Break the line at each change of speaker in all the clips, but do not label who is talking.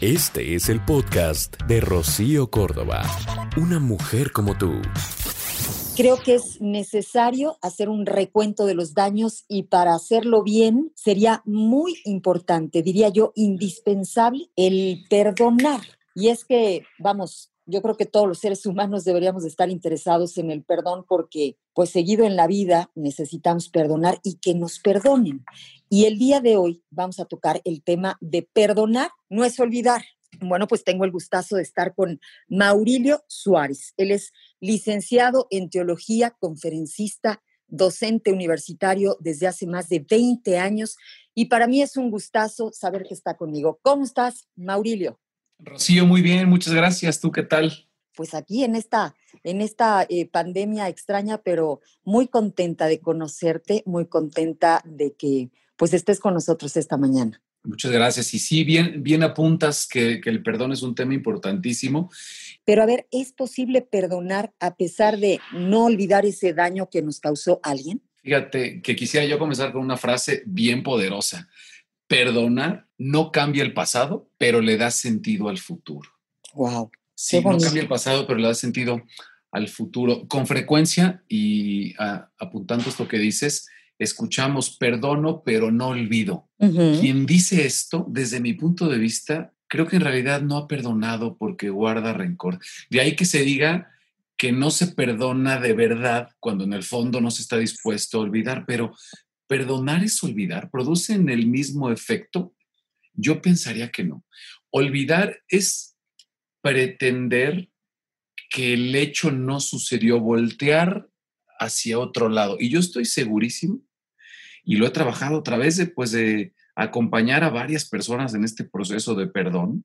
Este es el podcast de Rocío Córdoba. Una mujer como tú.
Creo que es necesario hacer un recuento de los daños y para hacerlo bien sería muy importante, diría yo, indispensable el perdonar. Y es que, vamos, yo creo que todos los seres humanos deberíamos estar interesados en el perdón porque, pues seguido en la vida, necesitamos perdonar y que nos perdonen. Y el día de hoy vamos a tocar el tema de perdonar, no es olvidar. Bueno, pues tengo el gustazo de estar con Maurilio Suárez. Él es licenciado en teología, conferencista, docente universitario desde hace más de 20 años y para mí es un gustazo saber que está conmigo. ¿Cómo estás, Maurilio?
Rocío, muy bien, muchas gracias. ¿Tú qué tal?
Pues aquí en esta, en esta eh, pandemia extraña, pero muy contenta de conocerte, muy contenta de que pues estés con nosotros esta mañana.
Muchas gracias. Y sí, bien, bien apuntas que, el perdón es un tema importantísimo.
Pero a ver, ¿es posible perdonar a pesar de no olvidar ese daño que nos causó alguien?
Fíjate que quisiera yo comenzar con una frase bien poderosa. Perdonar no cambia el pasado, pero le da sentido al futuro.
Wow.
Sí, no cambia el pasado, pero le da sentido al futuro. Con frecuencia, y ah, apuntando esto que dices, escuchamos perdono, pero no olvido. Quien dice esto, desde mi punto de vista, creo que en realidad no ha perdonado porque guarda rencor. De ahí que se diga que no se perdona de verdad cuando en el fondo no se está dispuesto a olvidar, pero perdonar es olvidar, producen el mismo efecto. Yo pensaría que no. Olvidar es pretender que el hecho no sucedió, voltear hacia otro lado. Y yo estoy segurísimo y lo he trabajado a través de, pues, de acompañar a varias personas en este proceso de perdón,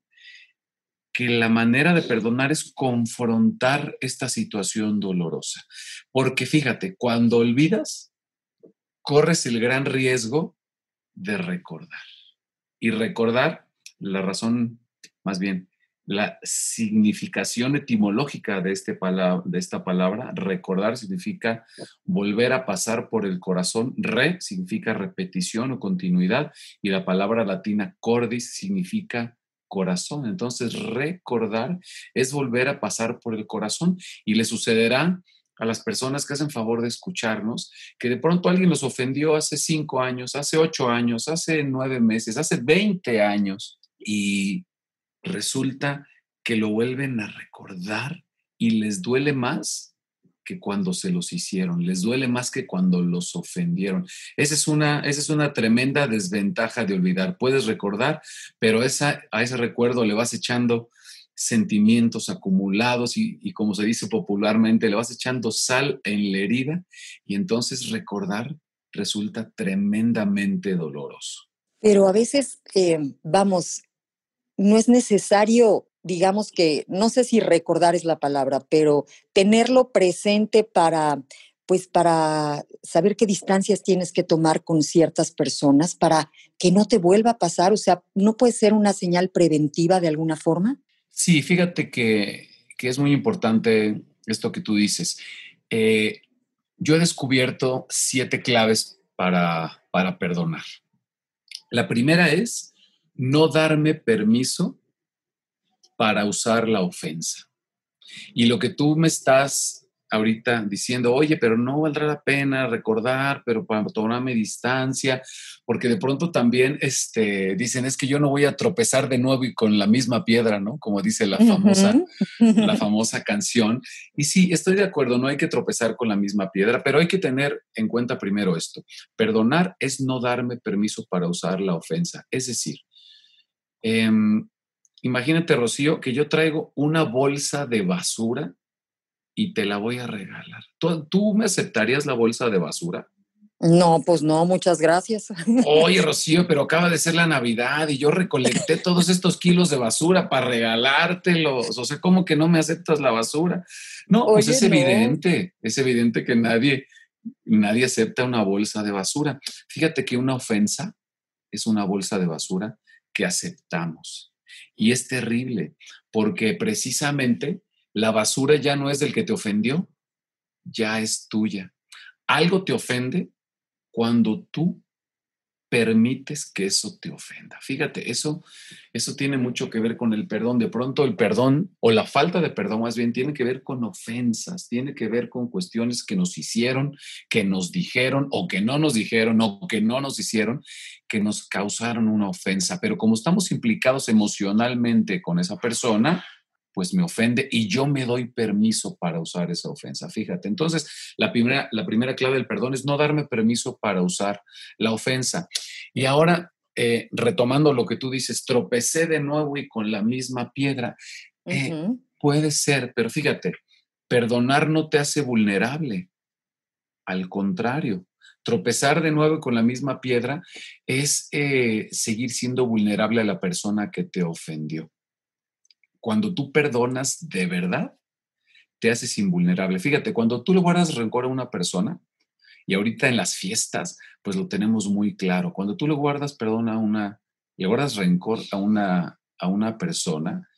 que la manera de perdonar es confrontar esta situación dolorosa. Porque fíjate, cuando olvidas, corres el gran riesgo de recordar. Y recordar, la razón, más bien, la significación etimológica de, este de esta palabra, recordar significa volver a pasar por el corazón, re significa repetición o continuidad y la palabra latina cordis significa corazón. Entonces, recordar es volver a pasar por el corazón y le sucederá a las personas que hacen favor de escucharnos, que de pronto alguien los ofendió hace cinco años, hace ocho años, hace nueve meses, hace veinte años y resulta que lo vuelven a recordar y les duele más que cuando se los hicieron, les duele más que cuando los ofendieron. Esa es una, esa es una tremenda desventaja de olvidar. Puedes recordar, pero esa, a ese recuerdo le vas echando sentimientos acumulados y, como se dice popularmente, le vas echando sal en la herida y entonces recordar resulta tremendamente doloroso.
Pero a veces, eh, vamos, no es necesario, digamos que, no sé si recordar es la palabra, pero tenerlo presente para, pues para saber qué distancias tienes que tomar con ciertas personas para que no te vuelva a pasar, o sea, ¿no puede ser una señal preventiva de alguna forma?
Sí, fíjate que, es muy importante esto que tú dices. Eh, yo he descubierto siete claves para, para perdonar. La primera es no darme permiso para usar la ofensa. Y lo que tú me estás ahorita diciendo, oye, pero no valdrá la pena recordar, pero para tomarme distancia, porque de pronto también este, dicen, es que yo no voy a tropezar de nuevo y con la misma piedra, ¿no? Como dice la famosa, la famosa canción. Y sí, estoy de acuerdo, no hay que tropezar con la misma piedra, pero hay que tener en cuenta primero esto. Perdonar es no darme permiso para usar la ofensa. Es decir, Em, imagínate, Rocío, que yo traigo una bolsa de basura y te la voy a regalar. ¿Tú, me aceptarías la bolsa de basura?
No, pues no, muchas gracias.
Oye, Rocío, pero acaba de ser la Navidad y yo recolecté todos estos kilos de basura para regalártelos. O sea, ¿cómo que no me aceptas la basura? No, pues es evidente, es evidente que nadie, nadie acepta una bolsa de basura. Fíjate que una ofensa es una bolsa de basura que aceptamos. Y es terrible, porque precisamente la basura ya no es del que te ofendió, ya es tuya. Algo te ofende cuando tú permites que eso te ofenda. Fíjate, eso, eso tiene mucho que ver con el perdón. De pronto el perdón o la falta de perdón más bien tiene que ver con ofensas, tiene que ver con cuestiones que nos hicieron, que nos dijeron o que no nos dijeron o que no nos hicieron, que nos causaron una ofensa. Pero como estamos implicados emocionalmente con esa persona, pues me ofende y yo me doy permiso para usar esa ofensa. Fíjate, entonces la primera, la primera clave del perdón es no darme permiso para usar la ofensa. Y ahora, eh, retomando lo que tú dices, tropecé de nuevo y con la misma piedra. Eh, puede ser, pero fíjate, perdonar no te hace vulnerable. Al contrario, tropezar de nuevo con la misma piedra es eh, seguir siendo vulnerable a la persona que te ofendió cuando tú perdonas de verdad, te haces invulnerable. Fíjate, cuando tú le guardas rencor a una persona, y ahorita en las fiestas, pues lo tenemos muy claro, cuando tú le guardas perdón a una, le guardas rencor a una, a una persona,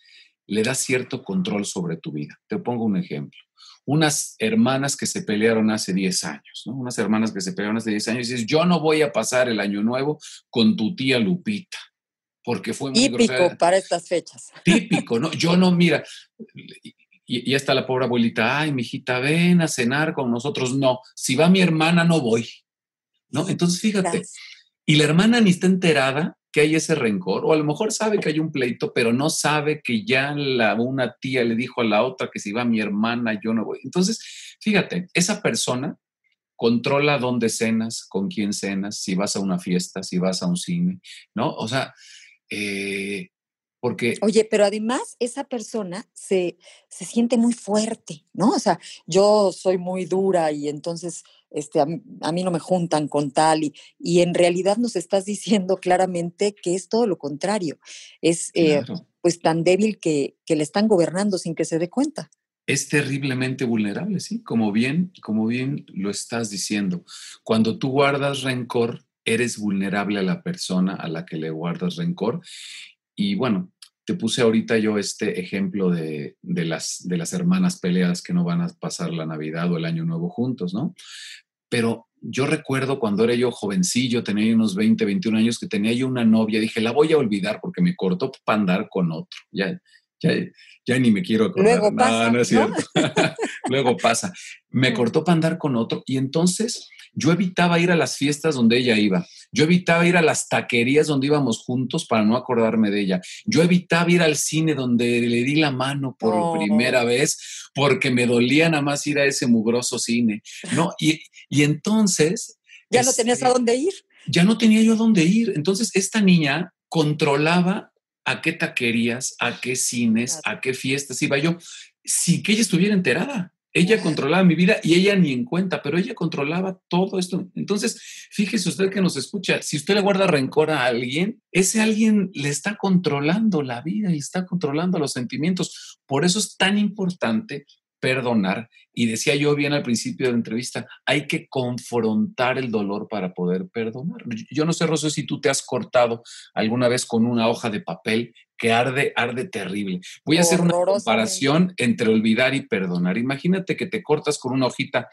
le das cierto control sobre tu vida. Te pongo un ejemplo. Unas hermanas que se pelearon hace 10 años. Unas hermanas que se pelearon hace 10 años y dices, yo no voy a pasar el año nuevo con tu tía Lupita porque fue
muy Típico para estas fechas.
Típico, ¿no? Yo no, mira, y, está la pobre abuelita, ay, mijita, ven a cenar con nosotros. No, si va mi hermana, no voy. ¿No? Entonces, fíjate, y la hermana ni está enterada que hay ese rencor, o a lo mejor sabe que hay un pleito, pero no sabe que ya la, una tía le dijo a la otra que si va mi hermana, yo no voy. Entonces, fíjate, esa persona controla dónde cenas, con quién cenas, si vas a una fiesta, si vas a un cine, ¿no? O sea, eh, porque...
Oye, pero además esa persona se, se, siente muy fuerte, ¿no? O sea, yo soy muy dura y entonces este, a, mí no me juntan con tal y, y, en realidad nos estás diciendo claramente que es todo lo contrario. Es eh, pues tan débil que, que le están gobernando sin que se dé cuenta
es terriblemente vulnerable, ¿sí? Como bien, como bien lo estás diciendo. Cuando tú guardas rencor, eres vulnerable a la persona a la que le guardas rencor. Y bueno, te puse ahorita yo este ejemplo de, las, de las hermanas peleadas que no van a pasar la Navidad o el Año Nuevo juntos, ¿no? Pero yo recuerdo cuando era yo jovencillo, tenía unos 20, 21 años, que tenía yo una novia, dije, la voy a olvidar porque me cortó para andar con otro. Ya, ya, ni me quiero acordar.
Luego pasa, no, es cierto.
Luego pasa. Me cortó para andar con otro y entonces yo evitaba ir a las fiestas donde ella iba. Yo evitaba ir a las taquerías donde íbamos juntos para no acordarme de ella. Yo evitaba ir al cine donde le di la mano por primera vez porque me dolía nada más ir a ese mugroso cine. ¿no? Y, entonces...
Ya no tenías a este, dónde ir.
Ya no tenía yo a dónde ir. Entonces esta niña controlaba a qué taquerías, a qué cines, a qué fiestas iba yo, sin que ella estuviera enterada. Ella controlaba mi vida y ella ni en cuenta, pero ella controlaba todo esto. Entonces, fíjese usted que nos escucha, si usted le guarda rencor a alguien, ese alguien le está controlando la vida y está controlando los sentimientos. Por eso es tan importante perdonar. Y decía yo bien al principio de la entrevista, hay que confrontar el dolor para poder perdonar. Yo no sé, Rosa, si tú te has cortado alguna vez con una hoja de papel que arde, arde terrible. Voy a hacer una comparación entre olvidar y perdonar. Imagínate que te cortas con una hojita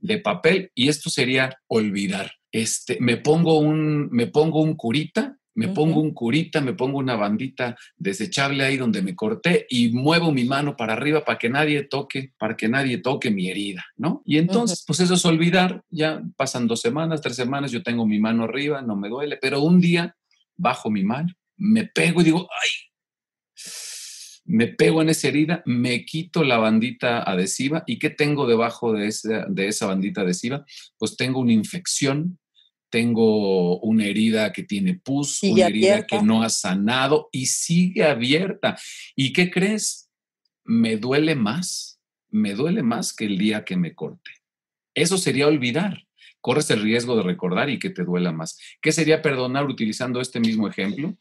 de papel y esto sería olvidar. Este, me pongo un, me pongo un curita me pongo un curita, me pongo una bandita desechable ahí donde me corté y muevo mi mano para arriba para que nadie toque, para que nadie toque mi herida, ¿no? Y entonces, pues eso es olvidar, ya pasan dos semanas, tres semanas, yo tengo mi mano arriba, no me duele, pero un día bajo mi mano, me pego y digo, ay, me pego en esa herida, me quito la bandita adhesiva y ¿qué tengo debajo de esa, de esa bandita adhesiva? Pues tengo una infección tengo una herida que tiene pus, una herida que no ha sanado y sigue abierta. ¿Y qué crees? Me duele más, me duele más que el día que me corte. Eso sería olvidar. corres el riesgo de recordar y que te duela más. ¿Qué sería perdonar utilizando este mismo ejemplo?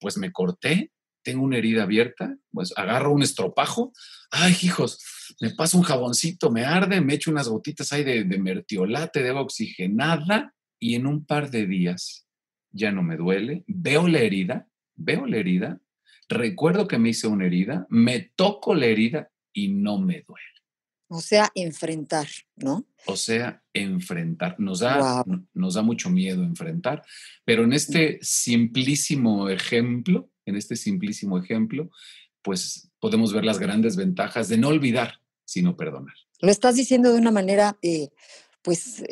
Pues me corté, tengo una herida abierta, pues agarro un estropajo, ay hijos, me paso un jaboncito, me arde, me echo unas gotitas ahí de, de mertiolate, de agua oxigenada y en un par de días ya no me duele, veo la herida, veo la herida, recuerdo que me hice una herida, me toco la herida y no me duele.
O sea, enfrentar, ¿no?
O sea, enfrentar. Nos da, nos da mucho miedo enfrentar, pero en este simplísimo ejemplo, en este simplísimo ejemplo, pues podemos ver las grandes ventajas de no olvidar, sino perdonar.
Lo estás diciendo de una manera, eh, pues,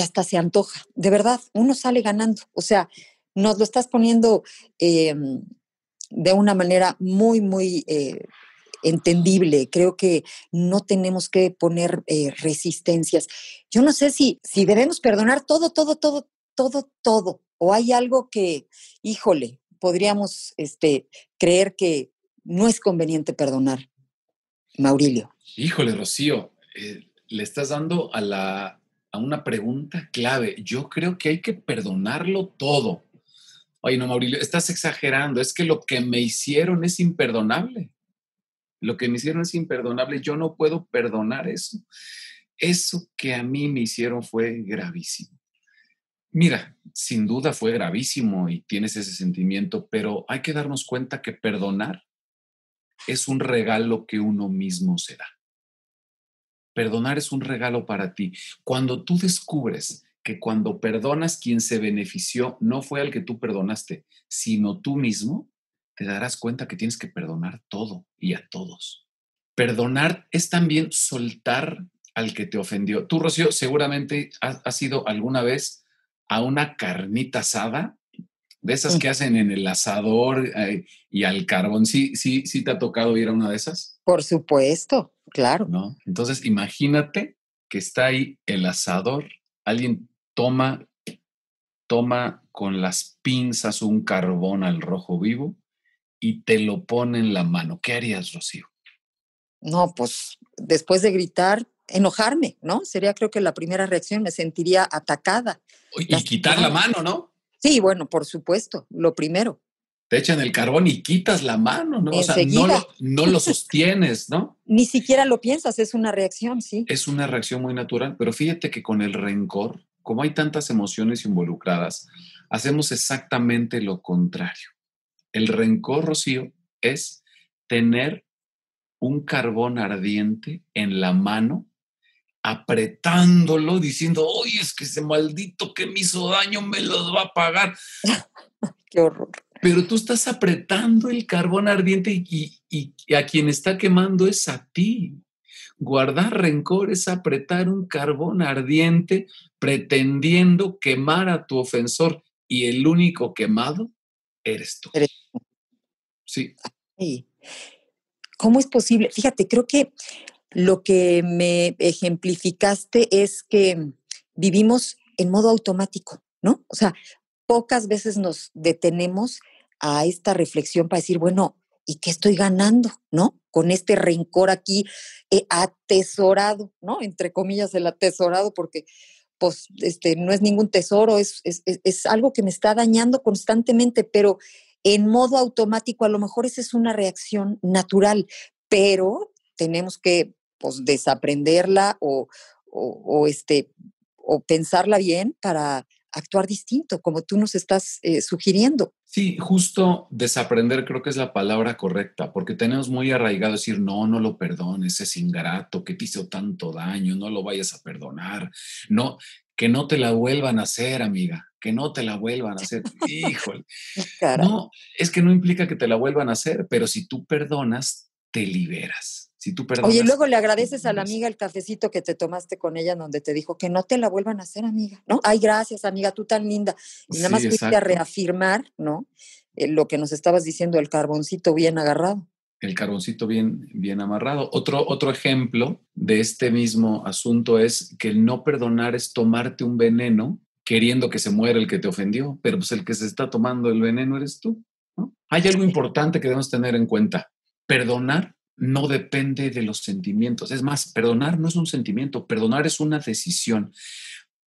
que hasta se antoja. De verdad, uno sale ganando. O sea, nos lo estás poniendo em, de una manera muy, muy eh, entendible. Creo que no tenemos que poner eh, resistencias. Yo no sé si, si debemos perdonar todo, todo, todo, todo, todo. O hay algo que, híjole, podríamos este, creer que no es conveniente perdonar. Maurilio.
Híjole, Rocío, eh, le estás dando a, la, a una pregunta clave. Yo creo que hay que perdonarlo todo. Oye, no, Maurilio, estás exagerando. Es que lo que me hicieron es imperdonable. Lo que me hicieron es imperdonable. Yo no puedo perdonar eso. Eso que a mí me hicieron fue gravísimo. Mira, sin duda fue gravísimo y tienes ese sentimiento, pero hay que darnos cuenta que perdonar es un regalo que uno mismo se da. Perdonar es un regalo para ti. Cuando tú descubres que cuando perdonas quien se benefició no fue al que tú perdonaste, sino tú mismo, te darás cuenta que tienes que perdonar todo y a todos. Perdonar es también soltar al que te ofendió. Tú, Rocío, seguramente has, ido alguna vez a una carnita asada, de esas que hacen en el asador eh, y al carbón. ¿Sí, sí, ¿Sí te ha tocado ir a una de esas?
Por supuesto, claro.
¿No? Entonces, imagínate que está ahí el asador, alguien toma, toma con las pinzas un carbón al rojo vivo y te lo pone en la mano, ¿qué harías, Rocío?
No, pues después de gritar, enojarme, ¿no? Sería creo que la primera reacción, me sentiría atacada.
Y quitar la mano, ¿no?
Sí, bueno, por supuesto, lo primero.
Te echan el carbón y quitas la mano, ¿no? O sea, no lo, no lo sostienes, ¿no?
Ni siquiera lo piensas, es una reacción, sí.
Es una reacción muy natural, pero fíjate que con el rencor, como hay tantas emociones involucradas, hacemos exactamente lo contrario. El rencor, Rocío, es tener un carbón ardiente en la mano, apretándolo, diciendo, oye, es que ese maldito que me hizo daño me los va a pagar.
Qué horror.
Pero tú estás apretando el carbón ardiente y, y, a quien está quemando es a ti. Guardar rencor es apretar un carbón ardiente pretendiendo quemar a tu ofensor y el único quemado eres tú. Sí.
¿Cómo es posible? Fíjate, creo que lo que me ejemplificaste es que vivimos en modo automático, ¿no? O sea, pocas veces nos detenemos a esta reflexión para decir, bueno, ¿y qué estoy ganando, no? Con este rencor aquí eh, atesorado, ¿no? Entre comillas, el atesorado, porque pues este, no es ningún tesoro, es, es, algo que me está dañando constantemente, pero en modo automático a lo mejor esa es una reacción natural, pero tenemos que pues, desaprenderla o, o, este, o pensarla bien para actuar distinto, como tú nos estás eh, sugiriendo.
Sí, justo desaprender creo que es la palabra correcta, porque tenemos muy arraigado decir, no, no lo perdones, es ingrato, que te hizo tanto daño, no lo vayas a perdonar, no, que no te la vuelvan a hacer, amiga, que no te la vuelvan a hacer. Híjole. No, es que no implica que te la vuelvan a hacer, pero si tú perdonas, te liberas. Si tú perdonas,
Oye, luego le agradeces a la amiga el cafecito que te tomaste con ella, donde te dijo que no te la vuelvan a hacer, amiga, ¿no? Ay, gracias, amiga, tú tan linda. Y nada más fuiste a reafirmar, ¿no? Eh, lo que nos estabas diciendo, el carboncito bien agarrado.
El carboncito bien, bien amarrado. Otro, otro ejemplo de este mismo asunto es que el no perdonar es tomarte un veneno queriendo que se muera el que te ofendió, pero pues el que se está tomando el veneno eres tú. ¿no? Hay algo importante que debemos tener en cuenta. Perdonar no depende de los sentimientos. Es más, perdonar no es un sentimiento, perdonar es una decisión.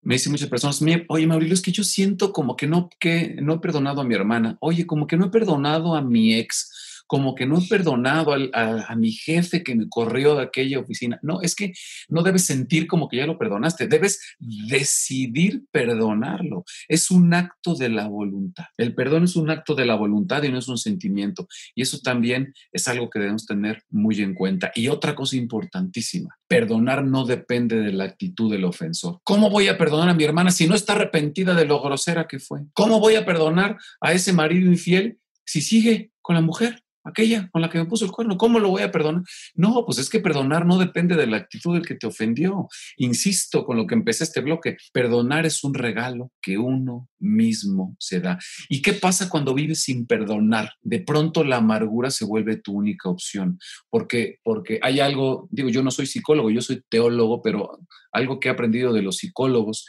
me dicen muchas personas, oye, Mauricio, es que yo siento como que no, que no he perdonado a mi hermana, oye, como que no he perdonado a mi ex, como que no he perdonado a, mi jefe que me corrió de aquella oficina. No, es que no debes sentir como que ya lo perdonaste, debes decidir perdonarlo. Es un acto de la voluntad. El perdón es un acto de la voluntad y no es un sentimiento. Y eso también es algo que debemos tener muy en cuenta. Y otra cosa importantísima, perdonar no depende de la actitud del ofensor. ¿Cómo voy a perdonar a mi hermana si no está arrepentida de lo grosera que fue? ¿Cómo voy a perdonar a ese marido infiel si sigue con la mujer? Aquella con la que me puso el cuerno, ¿cómo lo voy a perdonar? No, pues es que perdonar no depende de la actitud del que te ofendió. Insisto con lo que empecé este bloque, perdonar es un regalo que uno mismo se da. ¿Y qué pasa cuando vives sin perdonar? De pronto la amargura se vuelve tu única opción, porque, porque hay algo, digo, yo no soy psicólogo, yo soy teólogo, pero algo que he aprendido de los psicólogos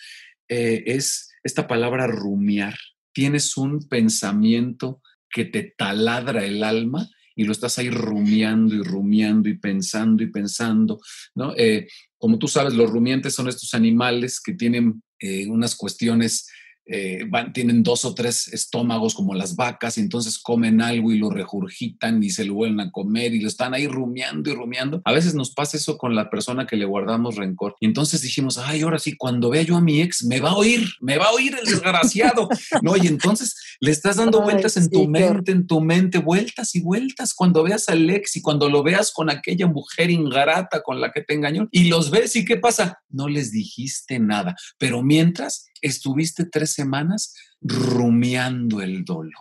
eh, es esta palabra rumiar. Tienes un pensamiento que te taladra el alma y lo estás ahí rumiando y rumiando y pensando y pensando, ¿no? Eh, como tú sabes, los rumiantes son estos animales que tienen eh, unas cuestiones eh, tienen dos o tres estómagos como las vacas y entonces comen algo y lo regurgitan y se lo vuelven a comer y lo están ahí rumiando y rumiando. A veces nos pasa eso con la persona que le guardamos rencor. Y entonces dijimos, ay, ahora sí, cuando vea yo a mi ex, me va a oír, me va a oír el desgraciado. no, y entonces le estás dando vueltas en tu mente, en tu mente, vueltas y vueltas cuando veas al ex y cuando lo veas con aquella mujer ingrata con la que te engañó y los ves y qué pasa, no les dijiste nada, pero mientras estuviste tres semanas rumiando el dolor.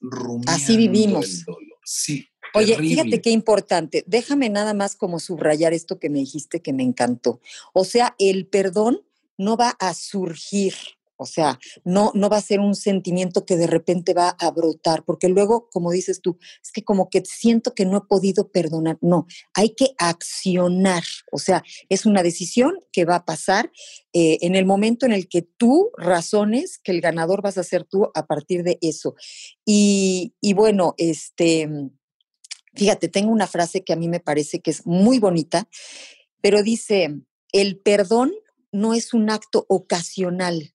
Rumiando Así vivimos.
El dolor. Sí.
Oye, fíjate qué importante. Déjame nada más como subrayar esto que me dijiste que me encantó. O sea, el perdón no va a surgir o sea, no, no va a ser un sentimiento que de repente va a brotar, porque luego, como dices tú, es que como que siento que no he podido perdonar. No, hay que accionar. O sea, es una decisión que va a pasar eh, en el momento en el que tú razones que el ganador vas a ser tú a partir de eso. Y, y bueno, este, fíjate, tengo una frase que a mí me parece que es muy bonita, pero dice, el perdón no es un acto ocasional,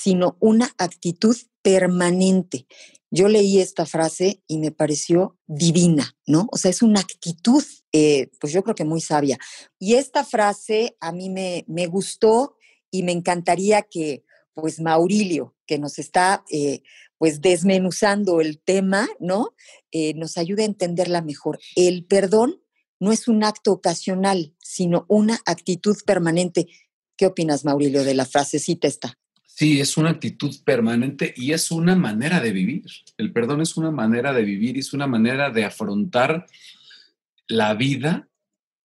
sino una actitud permanente. Yo leí esta frase y me pareció divina, ¿no? O sea, es una actitud, eh, pues yo creo que muy sabia. Y esta frase a mí me, me gustó y me encantaría que, pues, Maurilio, que nos está, eh, pues, desmenuzando el tema, ¿no? Eh, nos ayude a entenderla mejor. El perdón no es un acto ocasional, sino una actitud permanente. ¿Qué opinas, Maurilio, de la frasecita esta?
Sí, es una actitud permanente y es una manera de vivir. El perdón es una manera de vivir y es una manera de afrontar la vida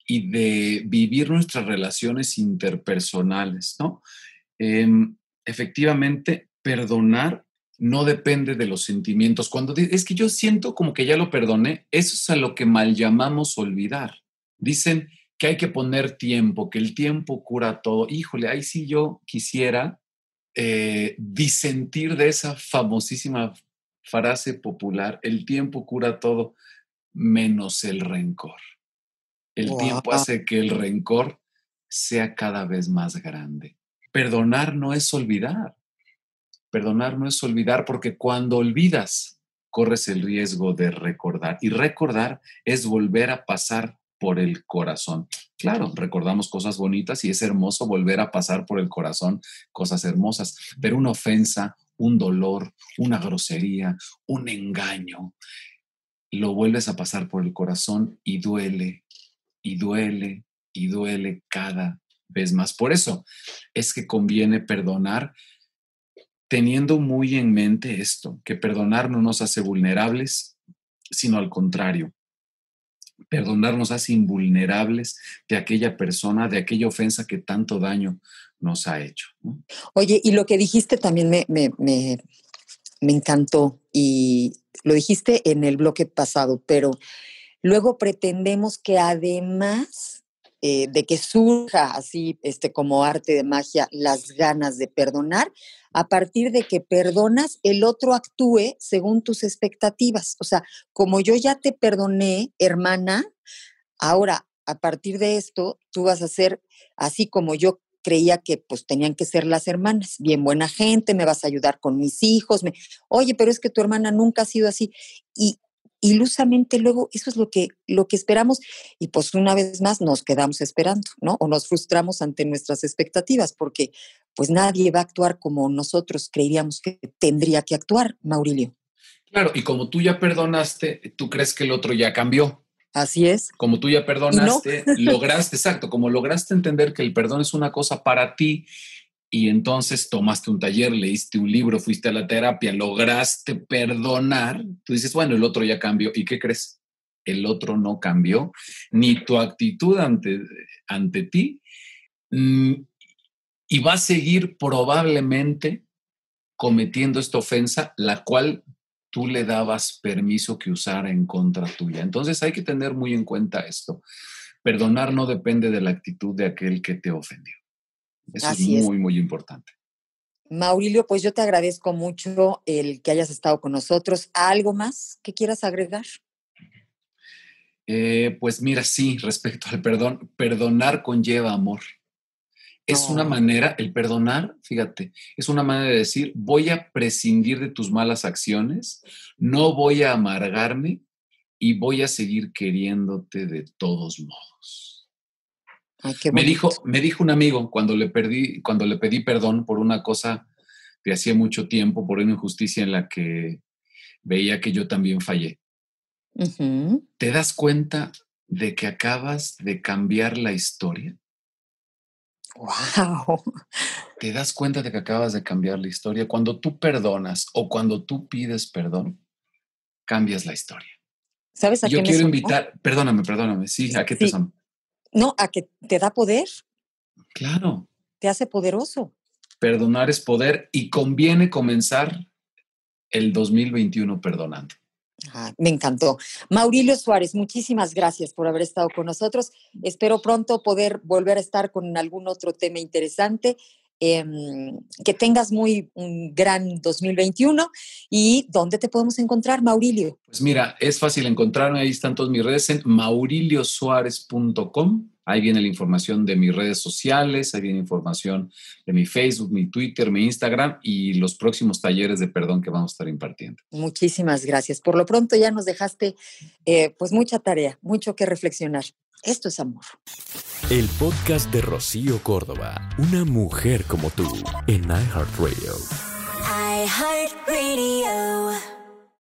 y de vivir nuestras relaciones interpersonales, ¿no? Em, efectivamente, perdonar no depende de los sentimientos. Cuando es que yo siento como que ya lo perdoné, eso es a lo que mal llamamos olvidar. Dicen que hay que poner tiempo, que el tiempo cura todo. Híjole, ahí sí yo quisiera eh, disentir de esa famosísima frase popular, el tiempo cura todo menos el rencor. El tiempo hace que el rencor sea cada vez más grande. Perdonar no es olvidar. Perdonar no es olvidar porque cuando olvidas, corres el riesgo de recordar. Y recordar es volver a pasar por el corazón. Claro, recordamos cosas bonitas y es hermoso volver a pasar por el corazón cosas hermosas, pero una ofensa, un dolor, una grosería, un engaño, lo vuelves a pasar por el corazón y duele, y duele, y duele cada vez más. Por eso es que conviene perdonar teniendo muy en mente esto, que perdonar no nos hace vulnerables, sino al contrario, Perdonarnos hace invulnerables de aquella persona, de aquella ofensa que tanto daño nos ha hecho.
Oye, y lo que dijiste también me, me, me, me encantó y lo dijiste en el bloque pasado, pero luego pretendemos que además eh, de que surja así este, como arte de magia las ganas de perdonar, a partir de que perdonas, el otro actúe según tus expectativas. O sea, como yo ya te perdoné, hermana, ahora a partir de esto tú vas a ser así como yo creía que pues tenían que ser las hermanas, bien buena gente, me vas a ayudar con mis hijos, me, oye, pero es que tu hermana nunca ha sido así. Y ilusamente luego eso es lo que, lo que esperamos y pues una vez más nos quedamos esperando, ¿no? O nos frustramos ante nuestras expectativas porque pues nadie va a actuar como nosotros creíamos que tendría que actuar, Maurilio.
Claro, y como tú ya perdonaste, tú crees que el otro ya cambió.
Así es.
Como tú ya perdonaste, lograste, exacto, como lograste entender que el perdón es una cosa para ti y entonces tomaste un taller, leíste un libro, fuiste a la terapia, lograste perdonar, tú dices, bueno, el otro ya cambió. ¿Y qué crees? El otro no cambió, ni tu actitud ante, ante ti, mm, y va a seguir probablemente cometiendo esta ofensa, la cual tú le dabas permiso que usara en contra tuya. Entonces hay que tener muy en cuenta esto. Perdonar no depende de la actitud de aquel que te ofendió. Eso es muy, muy importante.
Maurilio, pues yo te agradezco mucho el que hayas estado con nosotros. ¿Algo más que quieras agregar?
Eh, pues mira, sí, respecto al perdón, perdonar conlleva amor. Es una manera, el perdonar, fíjate, es una manera de decir, voy a prescindir de tus malas acciones, no voy a amargarme y voy a seguir queriéndote de todos modos. me, dijo, me dijo un amigo cuando le, perdí, cuando le pedí perdón por una cosa que hacía mucho tiempo, por una injusticia en la que veía que yo también fallé. ¿Te das cuenta de que acabas de cambiar la historia?
¡Wow!
¿Te das cuenta de que acabas de cambiar la historia? Cuando tú perdonas o cuando tú pides perdón, cambias la historia.
¿Sabes a
Yo quiero invitar, perdóname, perdóname, sí, ¿a qué te son?
No, a que te da poder.
Claro.
Te hace poderoso.
Perdonar es poder y conviene comenzar el 2021 perdonando
me encantó. Maurilio Suárez, muchísimas gracias por haber estado con nosotros. Espero pronto poder volver a estar con algún otro tema interesante. Em, que tengas muy un gran 2021 y ¿dónde te podemos encontrar, Maurilio?
Pues mira, es fácil encontrarme, ahí están todas mis redes en mauriliosuárez.com Ahí viene la información de mis redes sociales, ahí viene información de mi Facebook, mi Twitter, mi Instagram y los próximos talleres de perdón que vamos a estar impartiendo.
Muchísimas gracias. Por lo pronto ya nos dejaste eh, pues mucha tarea, mucho que reflexionar. Esto es amor.
El podcast de Rocío Córdoba, una mujer como tú, en iHeartRadio. iHeartRadio.